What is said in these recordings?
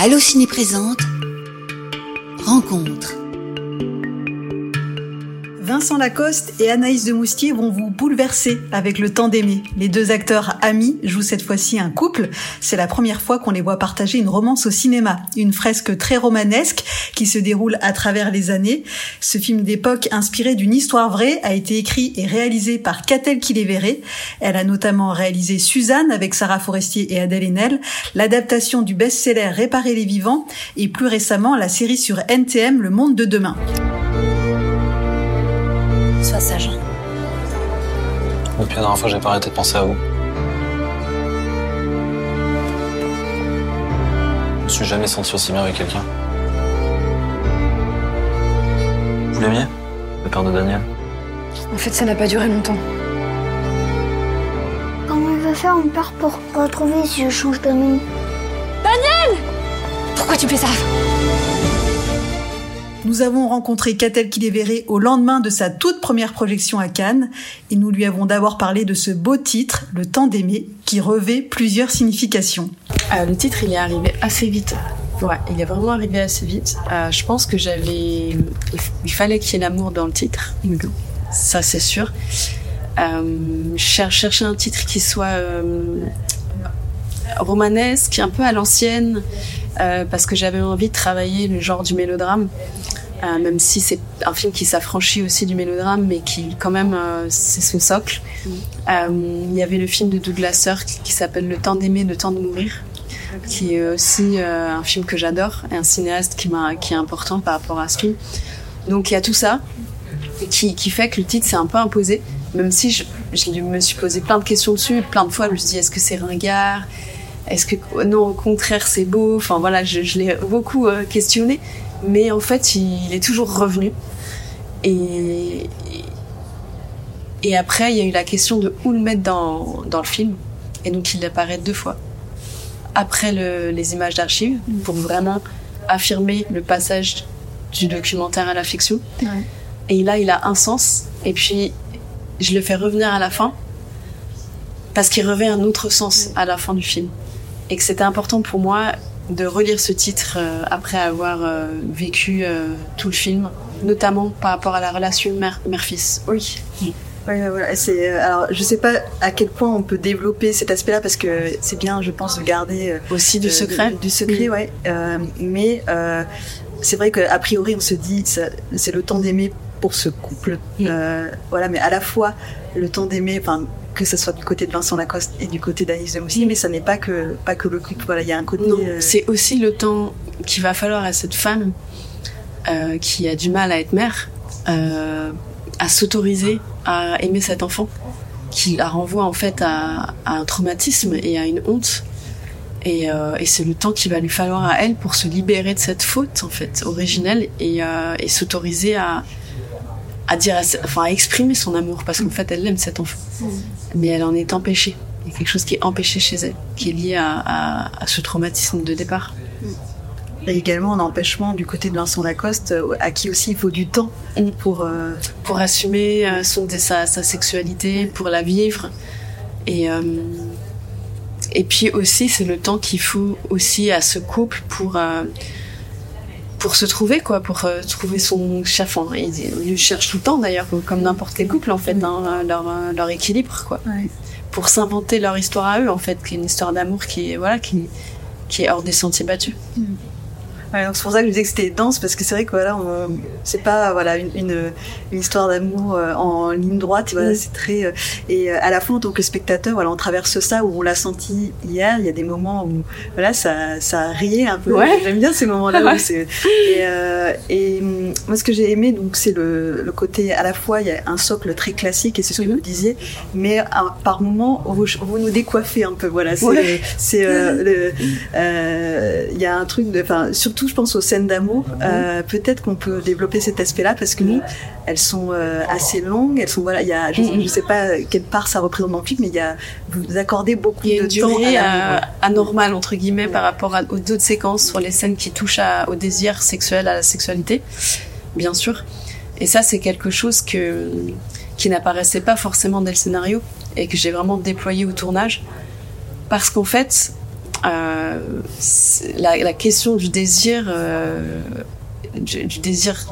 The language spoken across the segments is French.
Allociné présente Rencontre. Vincent Lacoste et Anaïs de Moustier vont vous bouleverser avec le temps d'aimer. Les deux acteurs amis jouent cette fois-ci un couple. C'est la première fois qu'on les voit partager une romance au cinéma. Une fresque très romanesque qui se déroule à travers les années. Ce film d'époque inspiré d'une histoire vraie a été écrit et réalisé par Catel Kiléveré. Elle a notamment réalisé Suzanne avec Sarah Forestier et Adèle Haenel, l'adaptation du best-seller Réparer les vivants et plus récemment la série sur NTM Le monde de demain. Depuis la dernière fois, j'ai pas arrêté de penser à vous. Je me suis jamais senti aussi bien avec quelqu'un. Vous l'aimiez Le père de Daniel? En fait, ça n'a pas duré longtemps. Comment il va faire mon père pour retrouver si je change de nom Pourquoi tu fais ça? Nous avons rencontré Catel Kiléveré au lendemain de sa toute première projection à Cannes et nous lui avons d'abord parlé de ce beau titre, Le temps d'aimer, qui revêt plusieurs significations. Euh, le titre, il est arrivé assez vite. Ouais, il est vraiment arrivé assez vite. Euh, je pense que j'avais. Il, fallait qu'il y ait l'amour dans le titre. Ça, c'est sûr. Euh, je cher- cherchais un titre qui soit romanesque, un peu à l'ancienne, euh, parce que j'avais envie de travailler le genre du mélodrame. Euh, même si c'est un film qui s'affranchit aussi du mélodrame, mais qui, quand même, euh, c'est son socle. Euh, Il y avait le film de Douglas Sirk qui s'appelle Le temps d'aimer, le temps de mourir, qui est aussi un film que j'adore, et un cinéaste qui, est important par rapport à ce film. Donc il y a tout ça qui, qui fait que le titre s'est un peu imposé, même si je, je me suis posé plein de questions dessus, plein de fois je me suis dit est-ce que c'est ringard? Est-ce que non au contraire c'est beau? Enfin voilà, je, je l'ai beaucoup euh, questionné, mais en fait il, est toujours revenu. Et, et après il y a eu la question de où le mettre dans, dans le film, et donc il apparaît deux fois. Après le- les images d'archives, pour vraiment affirmer le passage du documentaire à la fiction. Et là, il a un sens. Et puis, je le fais revenir à la fin parce qu'il revêt un autre sens à la fin du film. Et que c'était important pour moi de relire ce titre euh, après avoir euh, vécu euh, tout le film, notamment par rapport à la relation mère- mère-fils. Oui. Ouais, ouais, voilà. C'est, alors, je sais pas à quel point on peut développer cet aspect-là parce que c'est bien, je pense, de garder Aussi du secret. Du, du secret, ouais. Euh, mais euh, c'est vrai qu'a priori, on se dit, c'est le temps d'aimer pour ce couple. Mm. Euh, voilà, mais à la fois le temps d'aimer, enfin que ce soit du côté de Vincent Lacoste et du côté d'Anis de Moustier, mais ça n'est pas que pas que le couple. Voilà, il y a un côté. Mm. Euh, c'est aussi le temps qu'il va falloir à cette femme euh, qui a du mal à être mère, euh, à s'autoriser à aimer cet enfant, qui la renvoie en fait à, à un traumatisme et à une honte. Et, euh, et c'est le temps qu'il va lui falloir à elle pour se libérer de cette faute en fait originelle et, euh, et s'autoriser à à dire, enfin à exprimer son amour parce qu'en fait elle aime cet enfant, mais elle en est empêchée. Il y a quelque chose qui est empêché chez elle, qui est lié à, à, à ce traumatisme de départ. Et également un empêchement du côté de Vincent Lacoste, euh, à qui aussi il faut du temps Mm. pour. euh, pour assumer euh, son, sa, sa sexualité, pour la vivre. Et, euh, et puis aussi, c'est le temps qu'il faut aussi à ce couple pour, euh, pour se trouver, quoi, pour euh, trouver son chef. Enfin, ils, ils le cherchent tout le temps d'ailleurs, comme n'importe quel couple en fait, hein, leur, euh, leur équilibre, quoi. Ouais. Pour s'inventer leur histoire à eux, en fait, qui est une histoire d'amour qui est, voilà, qui, qui est hors des sentiers battus. Ouais, donc c'est pour ça que je disais que c'était dense parce que c'est vrai que voilà, on- c'est pas voilà une, une, une histoire d'amour euh, en ligne droite. Voilà, Mm. c'est très euh, et euh, à la fois en tant que spectateur, voilà, on traverse ça où on l'a senti hier. Il y a des moments où voilà, ça ça riait un peu. Ouais. J'aime bien ces moments-là. Ouais. et, euh, et moi ce que j'ai aimé donc c'est le, le côté à la fois il y a un socle très classique et c'est ce que Mhm. vous disiez, mais un- par moments vous, vous nous décoiffez un peu. Voilà, c'est c'est euh, euh, il y a un truc de enfin surtout je pense aux scènes d'amour. Euh, peut-être qu'on peut développer cet aspect là parce que Mhm. elles sont euh, assez longues. Elles sont voilà il y a je, je sais pas quelle part ça représente dans le film mais il y a vous accordez beaucoup Il y a de une temps durée à euh, anormale entre guillemets par rapport à- aux autres séquences sur les scènes qui touchent à- au désir sexuel, à la sexualité, bien sûr. Et ça, c'est quelque chose que qui n'apparaissait pas forcément dans le scénario et que j'ai vraiment déployé au tournage, parce qu'en fait, euh, la, la, question du désir, euh, du, du, désir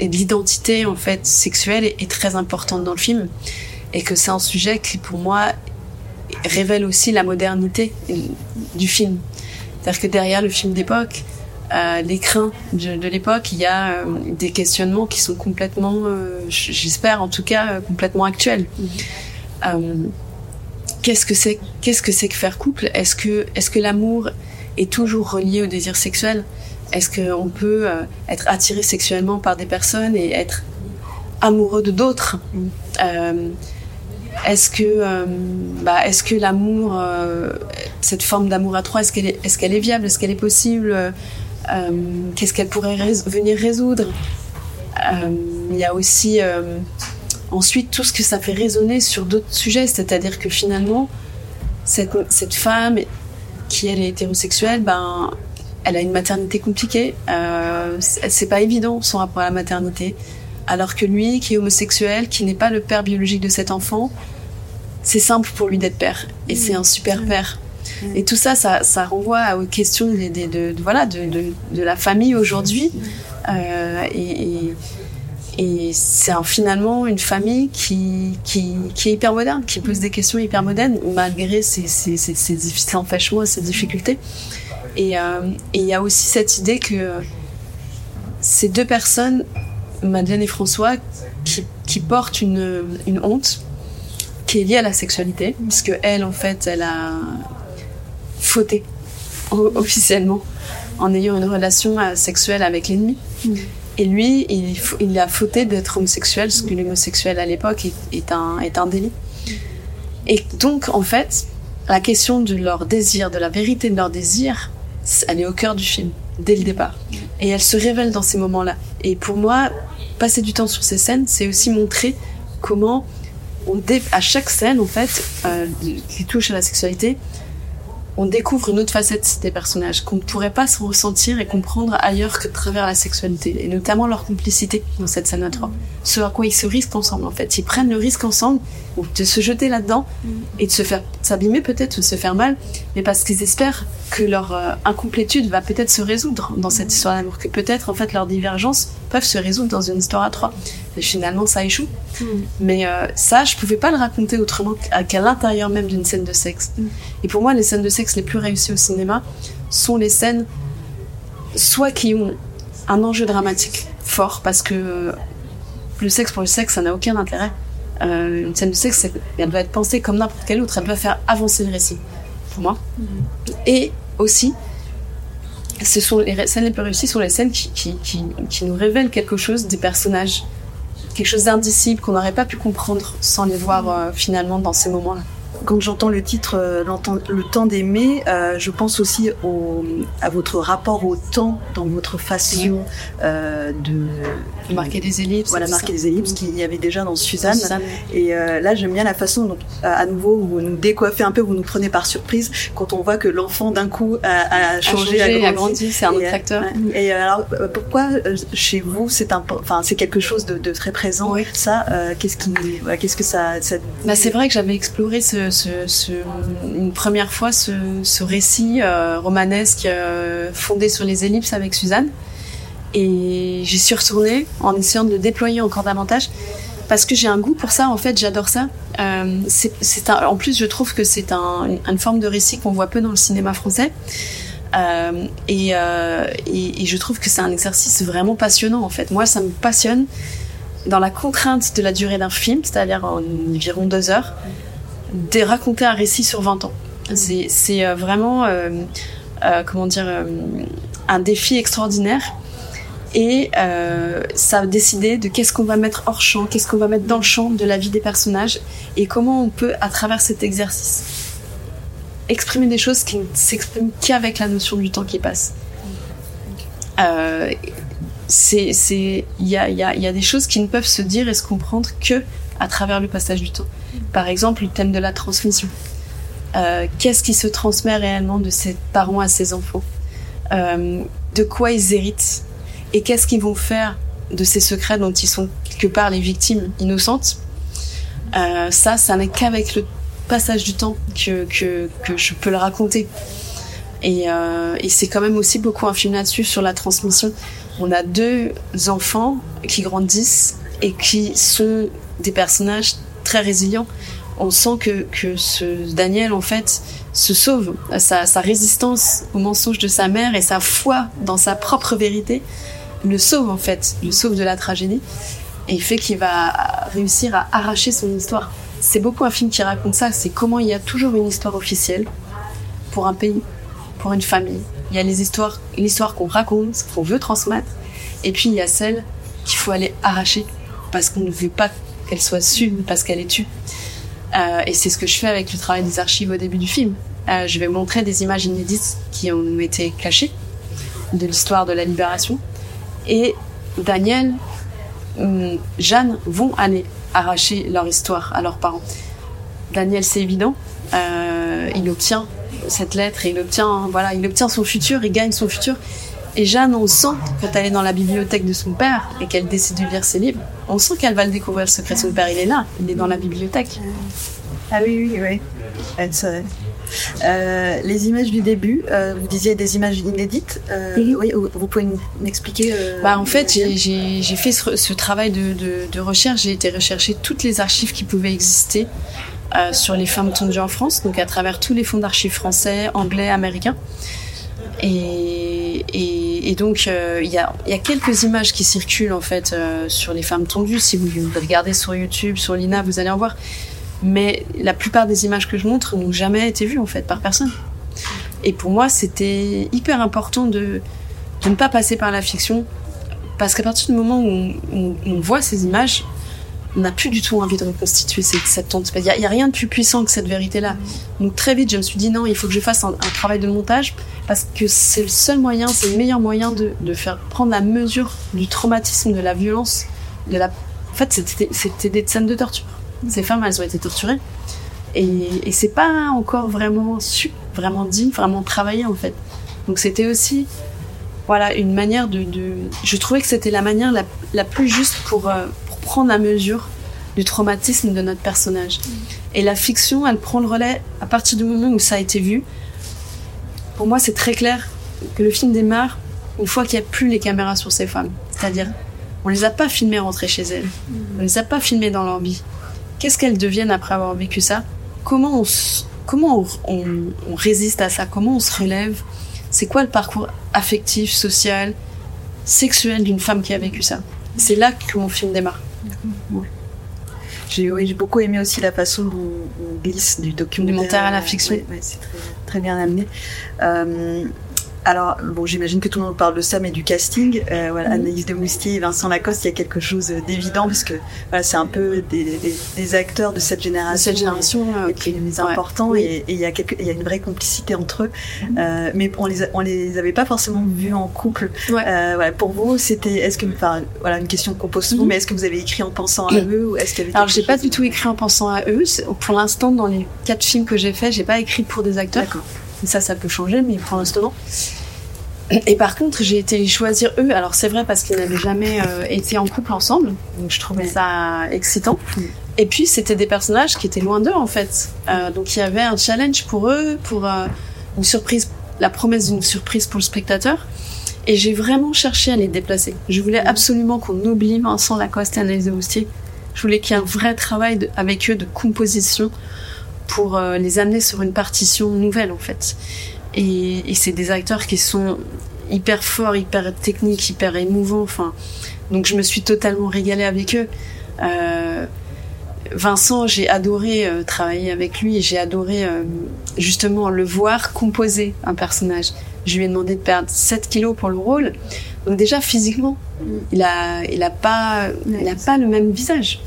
et de l'identité en fait sexuelle est, est, très importante dans le film, et que c'est un sujet qui pour moi révèle aussi la modernité du film. C'est-à-dire que derrière le film d'époque, euh, les craintes de, de l'époque, il y a euh, des questionnements qui sont complètement, euh, j'espère en tout cas, complètement actuels. Mmh. Qu'est-ce que c'est Qu'est-ce que c'est que faire couple? Est-ce que, est-ce que l'amour est toujours relié au désir sexuel? Est-ce qu'on peut être attiré sexuellement par des personnes et être amoureux de d'autres? Mmh. Est-ce que, euh, bah, est-ce que l'amour, euh, cette forme d'amour à trois, est-ce qu'elle est, est, qu'elle est viable, est-ce qu'elle est possible? Euh, Qu'est-ce qu'elle pourrait venir résoudre? Il y a aussi ensuite tout ce que ça fait résonner sur d'autres sujets, c'est-à-dire que finalement, cette, cette femme qui elle est hétérosexuelle, ben, elle a une maternité compliquée. Euh, c'est pas évident son rapport à la maternité alors que lui, qui est homosexuel, qui n'est pas le père biologique de cet enfant, c'est simple pour lui d'être père. Et mmh. c'est un super père. Mmh. Et tout ça, ça, ça, renvoie aux questions de, de, de, de voilà, de, la famille aujourd'hui. Euh, et, et, et c'est finalement une famille qui, qui, est hyper moderne, qui pose des questions hyper modernes, malgré ses, ses, ses, ses, ses empêchements, ses difficultés. Et euh, il y a aussi cette idée que ces deux personnes Madeleine et François qui, portent une, une, honte qui est liée à la sexualité, puisque elle, en fait, elle a fauté officiellement en ayant une relation euh, sexuelle avec l'ennemi. Mmh. Et lui, il, a fauté d'être homosexuel, parce que l'homosexuel à l'époque est, est, un, est un délit. Et donc, en fait, la question de leur désir, de la vérité de leur désir, elle est au cœur du film, dès le départ. Et elle se révèle dans ces moments-là. Et pour moi, passer du temps sur ces scènes, c'est aussi montrer comment, on à chaque scène, en fait, euh, qui touche à la sexualité, on découvre une autre facette des personnages qu'on ne pourrait pas se ressentir et comprendre ailleurs que de travers la sexualité, et notamment leur complicité dans cette scène à trois. Ce à quoi ils se risquent ensemble, en fait. Ils prennent le risque ensemble de se jeter là-dedans mm. et de se faire s'abîmer peut-être, de se faire mal, mais parce qu'ils espèrent que leur euh, incomplétude va peut-être se résoudre dans cette histoire d'amour, que peut-être en fait leurs divergences peuvent se résoudre dans une histoire à trois. Et finalement, ça échoue. Mm. Mais euh, ça, je pouvais pas le raconter autrement qu'à l'intérieur même d'une scène de sexe. Mm. Et pour moi, les scènes de sexe les plus réussies au cinéma sont les scènes soit qui ont un enjeu dramatique fort, parce que euh, le sexe pour le sexe, ça n'a aucun intérêt. Euh, une scène de sexe, elle doit être pensée comme n'importe quelle autre, elle doit faire avancer le récit, pour moi. Mm. Et aussi, ce sont les scènes les plus réussies sont les scènes qui, qui, qui, qui nous révèlent quelque chose des personnages, quelque chose d'indicible qu'on n'aurait pas pu comprendre sans les voir euh, finalement dans ces moments-là. Quand j'entends le titre euh, Le temps d'aimer, euh, je pense aussi au, à votre rapport au temps dans votre façon euh, de marquer des ellipses. Voilà, marquer des ellipses qu'il y avait déjà dans Suzanne. Suzanne. Et euh, là, j'aime bien la façon dont, à nouveau, vous nous décoiffez un peu, vous nous prenez par surprise quand on voit que l'enfant d'un coup a, a changé, a, changé, a grandi. C'est un autre acteur. Et, et alors, pourquoi chez vous c'est un, enfin, c'est quelque chose de, de très présent. Oui. Ça, qu'est-ce qui, qu'est-ce que ça, ça... Bah, c'est vrai que j'avais exploré ce, une première fois ce, récit euh, romanesque euh, fondé sur les ellipses avec Suzanne. Et j'y suis retournée en essayant de le déployer encore davantage parce que j'ai un goût pour ça, en fait, j'adore ça. Euh, en plus, je trouve que c'est un, une forme de récit qu'on voit peu dans le cinéma français. Euh, et, et, je trouve que c'est un exercice vraiment passionnant, en fait. Moi, ça me passionne dans la contrainte de la durée d'un film, c'est-à-dire environ deux heures, de raconter un récit sur 20 ans. C'est euh, vraiment, euh, euh, comment dire, un défi extraordinaire. Et ça a décidé de qu'est-ce qu'on va mettre hors champ, qu'est-ce qu'on va mettre dans le champ de la vie des personnages, et comment on peut, à travers cet exercice, exprimer des choses qui ne s'expriment qu'avec la notion du temps qui passe. C'est, il y a, y, a, y a des choses qui ne peuvent se dire et se comprendre que à travers le passage du temps. Par exemple, le thème de la transmission. Euh, qu'est-ce qui se transmet réellement de ses parents à ses enfants euh, De quoi ils héritent Et qu'est-ce qu'ils vont faire de ces secrets dont ils sont quelque part les victimes innocentes euh, Ça, ça n'est qu'avec le passage du temps que, que, je peux le raconter. Et, et c'est quand même aussi beaucoup un film là-dessus sur la transmission. On a deux enfants qui grandissent et qui sont des personnages très résilients. On sent que, que ce Daniel, en fait, se sauve. Sa, sa résistance au mensonge de sa mère et sa foi dans sa propre vérité le sauve, en fait, le sauve de la tragédie. Et il fait qu'il va réussir à arracher son histoire. C'est beaucoup un film qui raconte ça, c'est comment il y a toujours une histoire officielle pour un pays, pour une famille. Il y a les histoires, l'histoire qu'on raconte, qu'on veut transmettre, et puis il y a celle qu'il faut aller arracher parce qu'on ne veut pas qu'elle soit sue, parce qu'elle est tue. Euh, et c'est ce que je fais avec le travail des archives au début du film. Euh, je vais montrer des images inédites qui ont été cachées de l'histoire de la libération. Et Daniel, hum, Jeanne vont aller arracher leur histoire à leurs parents. Daniel, c'est évident, euh, il obtient cette lettre et il obtient, voilà, il obtient son futur, il gagne son futur. Et Jeanne, on sent, quand elle est dans la bibliothèque de son père et qu'elle décide de lire ses livres, on sent qu'elle va le découvrir le secret de son père. Il est là, il est dans la bibliothèque. Ah oui, oui, oui. Euh, les images du début, euh, vous disiez des images inédites. Euh, Mhm. Oui, vous pouvez m'expliquer euh, Bah, en fait, j'ai- fait ce, ce travail de, de- de recherche. J'ai été rechercher toutes les archives qui pouvaient exister euh, sur les femmes tondues en France, donc à travers tous les fonds d'archives français, anglais, américains. Et, et, et donc, euh, il y, a, quelques images qui circulent en fait euh, sur les femmes tondues. Si vous regardez sur YouTube, sur l'INA, vous allez en voir. Mais la plupart des images que je montre n'ont jamais été vues en fait par personne. Et pour moi, c'était hyper important de, de ne pas passer par la fiction parce qu'à partir du moment où on, voit ces images, on n'a plus du tout envie de reconstituer cette, cette tonte. Il n'y a, rien de plus puissant que cette vérité-là. Donc très vite, je me suis dit non, il faut que je fasse un travail de montage parce que c'est le seul moyen, c'est le meilleur moyen de, de faire prendre la mesure du traumatisme, de la violence, de la. En fait, c'était des scènes de torture. Ces femmes, elles ont été torturées. Et, et c'est pas encore vraiment su, vraiment dit, vraiment travaillé en fait. Donc c'était aussi voilà une manière de, de- je trouvais que c'était la manière la, la plus juste pour, euh, pour prendre la mesure du traumatisme de notre personnage et la fiction elle prend le relais à partir du moment où ça a été vu pour moi c'est très clair que le film démarre une fois qu'il n'y a plus les caméras sur ces femmes. C'est-à-dire on les a pas filmées rentrer chez elles. On les a pas filmées dans leur vie. Qu'est-ce qu'elles deviennent après avoir vécu ça? Comment on, comment on résiste à ça? Comment on se relève? C'est quoi le parcours affectif, social, sexuel d'une femme qui a vécu ça? C'est là que mon film démarre. J'ai oui, j'ai beaucoup aimé aussi la façon dont on glisse du documentaire, Documentaire à la fiction. Ouais, ouais, c'est très, très bien amené. Euh, alors, bon, j'imagine que tout le monde parle de ça, mais du casting, euh, voilà. Anaïs de Moustier et Vincent Lacoste, il y a quelque chose d'évident parce que voilà, c'est un peu des, des- des acteurs de cette génération, Cette génération, euh, et puis les ouais. importants, Oui. et et il y a quelque, il y a une vraie complicité entre eux, Euh, mais on les, on les avait pas forcément vus en couple. Ouais. Euh, voilà, pour vous, c'était, est-ce que, enfin, voilà, une question qu'on pose souvent, Mhm. mais est-ce que vous avez écrit en pensant à eux ou est-ce qu'il y avait Alors, j'ai pas du tout écrit en pensant à eux. Pour l'instant, dans les quatre films que j'ai faits, j'ai pas écrit pour des acteurs. D'accord. Ça, ça peut changer, mais pour l'instant. Et par contre, j'ai été choisir eux. Alors, c'est vrai parce qu'ils n'avaient jamais euh, été en couple ensemble. Donc, je trouvais ça excitant. Et puis, c'était des personnages qui étaient loin d'eux, en fait. Euh, donc, il y avait un challenge pour eux, pour euh, une surprise, la promesse d'une surprise pour le spectateur. Et j'ai vraiment cherché à les déplacer. Je voulais absolument qu'on oublie Vincent Lacoste et Anaïs de Moustier. Je voulais qu'il y ait un vrai travail avec eux de composition pour euh, les amener sur une partition nouvelle, en fait. Et, et c'est des acteurs qui sont hyper forts, hyper techniques, hyper émouvants. Enfin, donc je me suis totalement régalée avec eux. Euh, Vincent, j'ai adoré euh, travailler avec lui et j'ai adoré euh, justement le voir composer un personnage. Je lui ai demandé de perdre 7 kilos pour le rôle. Donc déjà physiquement, il a, il a pas, il a pas le même visage.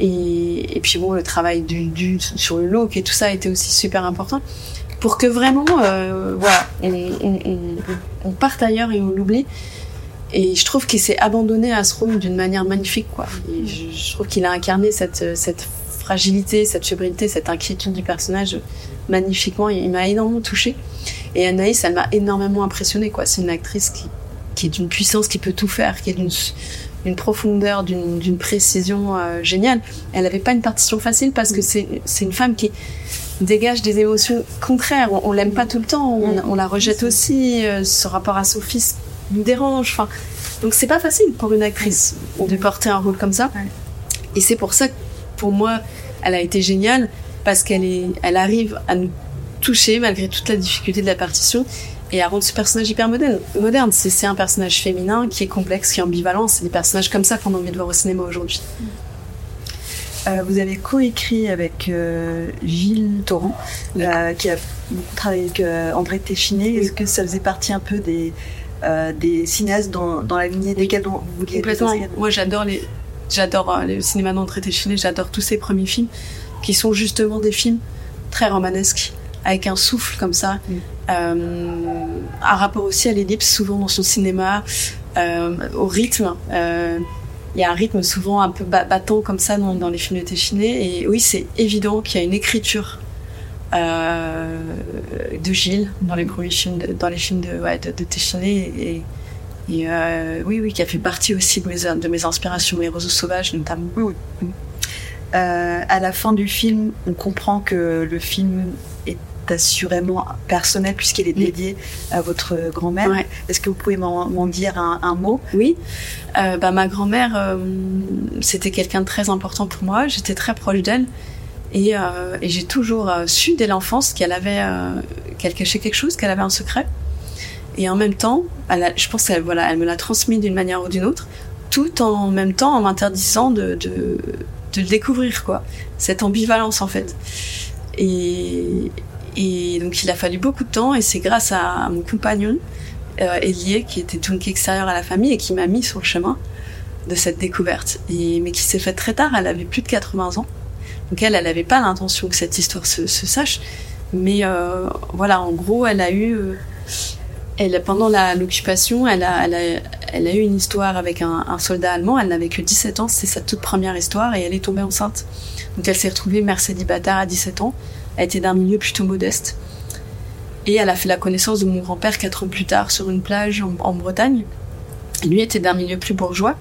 Et, et puis bon, le travail du, du, sur le look et tout ça a été aussi super important pour que vraiment, euh, voilà, on, parte ailleurs et on l'oublie. Et je trouve qu'il s'est abandonné à ce rôle d'une manière magnifique, quoi. Et je, je trouve qu'il a incarné cette, cette fragilité, cette fébrilité, cette inquiétude du personnage magnifiquement. Il, il m'a énormément touchée. Et Anaïs, elle m'a énormément impressionnée, quoi. C'est une actrice qui, qui est d'une puissance, qui peut tout faire, qui est d'une d'une profondeur, d'une précision euh, géniale. Elle n'avait pas une partition facile parce que c'est c'est une femme qui dégage des émotions contraires. On, on l'aime pas tout le temps, on, on la rejette aussi. euh, ce rapport à son fils nous dérange. Enfin, donc c'est pas facile pour une actrice de porter un rôle comme ça. Et c'est pour ça que pour moi, elle a été géniale parce qu'elle est, elle arrive à nous toucher malgré toute la difficulté de la partition et à rendre ce personnage hyper moderne. moderne. C'est, un personnage féminin qui est complexe, qui est ambivalent. C'est des personnages comme ça qu'on a envie de voir au cinéma aujourd'hui. Euh, vous avez coécrit avec euh, Gilles Torrent, euh, qui a beaucoup travaillé avec André Téchiné. Est-ce que ça faisait partie un peu des, des cinéastes dans, dans la lignée desquels vous vouliez Complètement. Moi, j'adore les, j'adore le cinéma d'André Téchiné, j'adore tous ses premiers films, qui sont justement des films très romanesques, avec un souffle comme ça, euh, un rapport aussi à l'ellipse, souvent dans son cinéma, euh, au rythme. euh, il y a un rythme souvent un peu ba- battant comme ça dans, les films de Téchiné, et oui, c'est évident qu'il y a une écriture. euh, de Gilles dans les premiers films de, dans les films de, ouais, et, oui, oui, qui a fait partie aussi de mes, de mes inspirations, les roseaux sauvages notamment. Euh, à la fin du film, on comprend que le film est assurément personnel puisqu'il est dédié à votre grand-mère. Ouais. Est-ce que vous pouvez m'en dire un, un mot? Oui, euh, bah, ma grand-mère, euh, c'était quelqu'un de très important pour moi. J'étais très proche d'elle. Et, euh, et j'ai toujours euh, su dès l'enfance qu'elle avait, qu'elle cachait quelque chose, qu'elle avait un secret. Et en même temps, elle a- je pense qu'elle voilà, elle me l'a transmis d'une manière ou d'une autre, tout en même temps en m'interdisant de, de, de le découvrir, quoi. Cette ambivalence, en fait. Et, et donc, il a fallu beaucoup de temps, et c'est grâce à, mon compagnon, euh, Elie, qui était donc extérieur à la famille et qui m'a mis sur le chemin de cette découverte. Mais qui s'est faite très tard, elle avait plus de 80 ans. Donc elle, elle n'avait pas l'intention que cette histoire se, sache. Mais euh, voilà, en gros, elle a eu... euh, pendant l'occupation, elle a, eu une histoire avec un, un soldat allemand. Elle n'avait que 17 ans, c'est sa toute première histoire, et elle est tombée enceinte. Donc elle s'est retrouvée mère célibataire à 17 ans. Elle était d'un milieu plutôt modeste. Et elle a fait la connaissance de mon grand-père quatre ans plus tard sur une plage en, Bretagne. Et lui était d'un milieu plus bourgeois.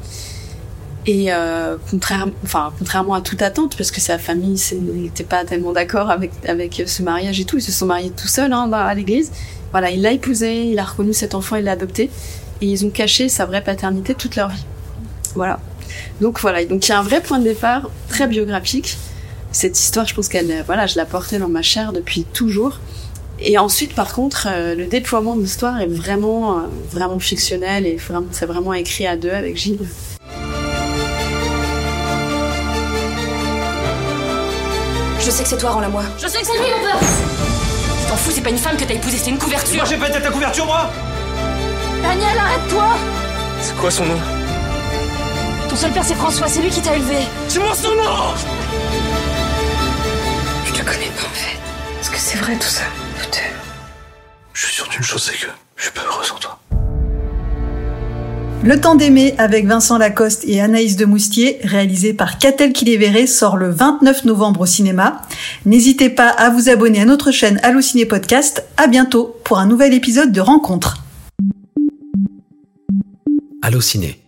Et euh, contrairement à toute attente, parce que sa famille n'était pas tellement d'accord avec, avec ce mariage et tout, ils se sont mariés tout seuls hein, à l'église. Voilà, il l'a épousé, il a reconnu cet enfant, il l'a adopté. Et ils ont caché sa vraie paternité toute leur vie. Voilà. Donc voilà, donc il y a un vrai point de départ très biographique. Cette histoire, je pense qu'elle, euh, voilà, je la portais dans ma chair depuis toujours. Et ensuite, par contre, euh, le déploiement de l'histoire est vraiment, euh, vraiment fictionnel et vraiment, c'est vraiment écrit à deux avec Gilles. Je sais que c'est toi, rends-la-moi. Je sais que c'est lui mon père Tu t'en fous, c'est pas une femme que t'as épousée, c'est une couverture. Moi j'ai pété ta couverture moi Daniel, arrête-toi C'est quoi son nom? Ton seul père c'est François, c'est lui qui t'a élevé. C'est moi son nom Je te connais pas en fait. Est-ce que c'est vrai tout ça Peut-être. Je suis sûr d'une chose, c'est que je suis pas heureux sans toi. Le temps d'aimer avec Vincent Lacoste et Anaïs de Moustier, réalisé par Catel Kiléveré, sort le 29 novembre au cinéma. N'hésitez pas à vous abonner à notre chaîne Allociné Podcast. À bientôt pour un nouvel épisode de Rencontre. Allociné,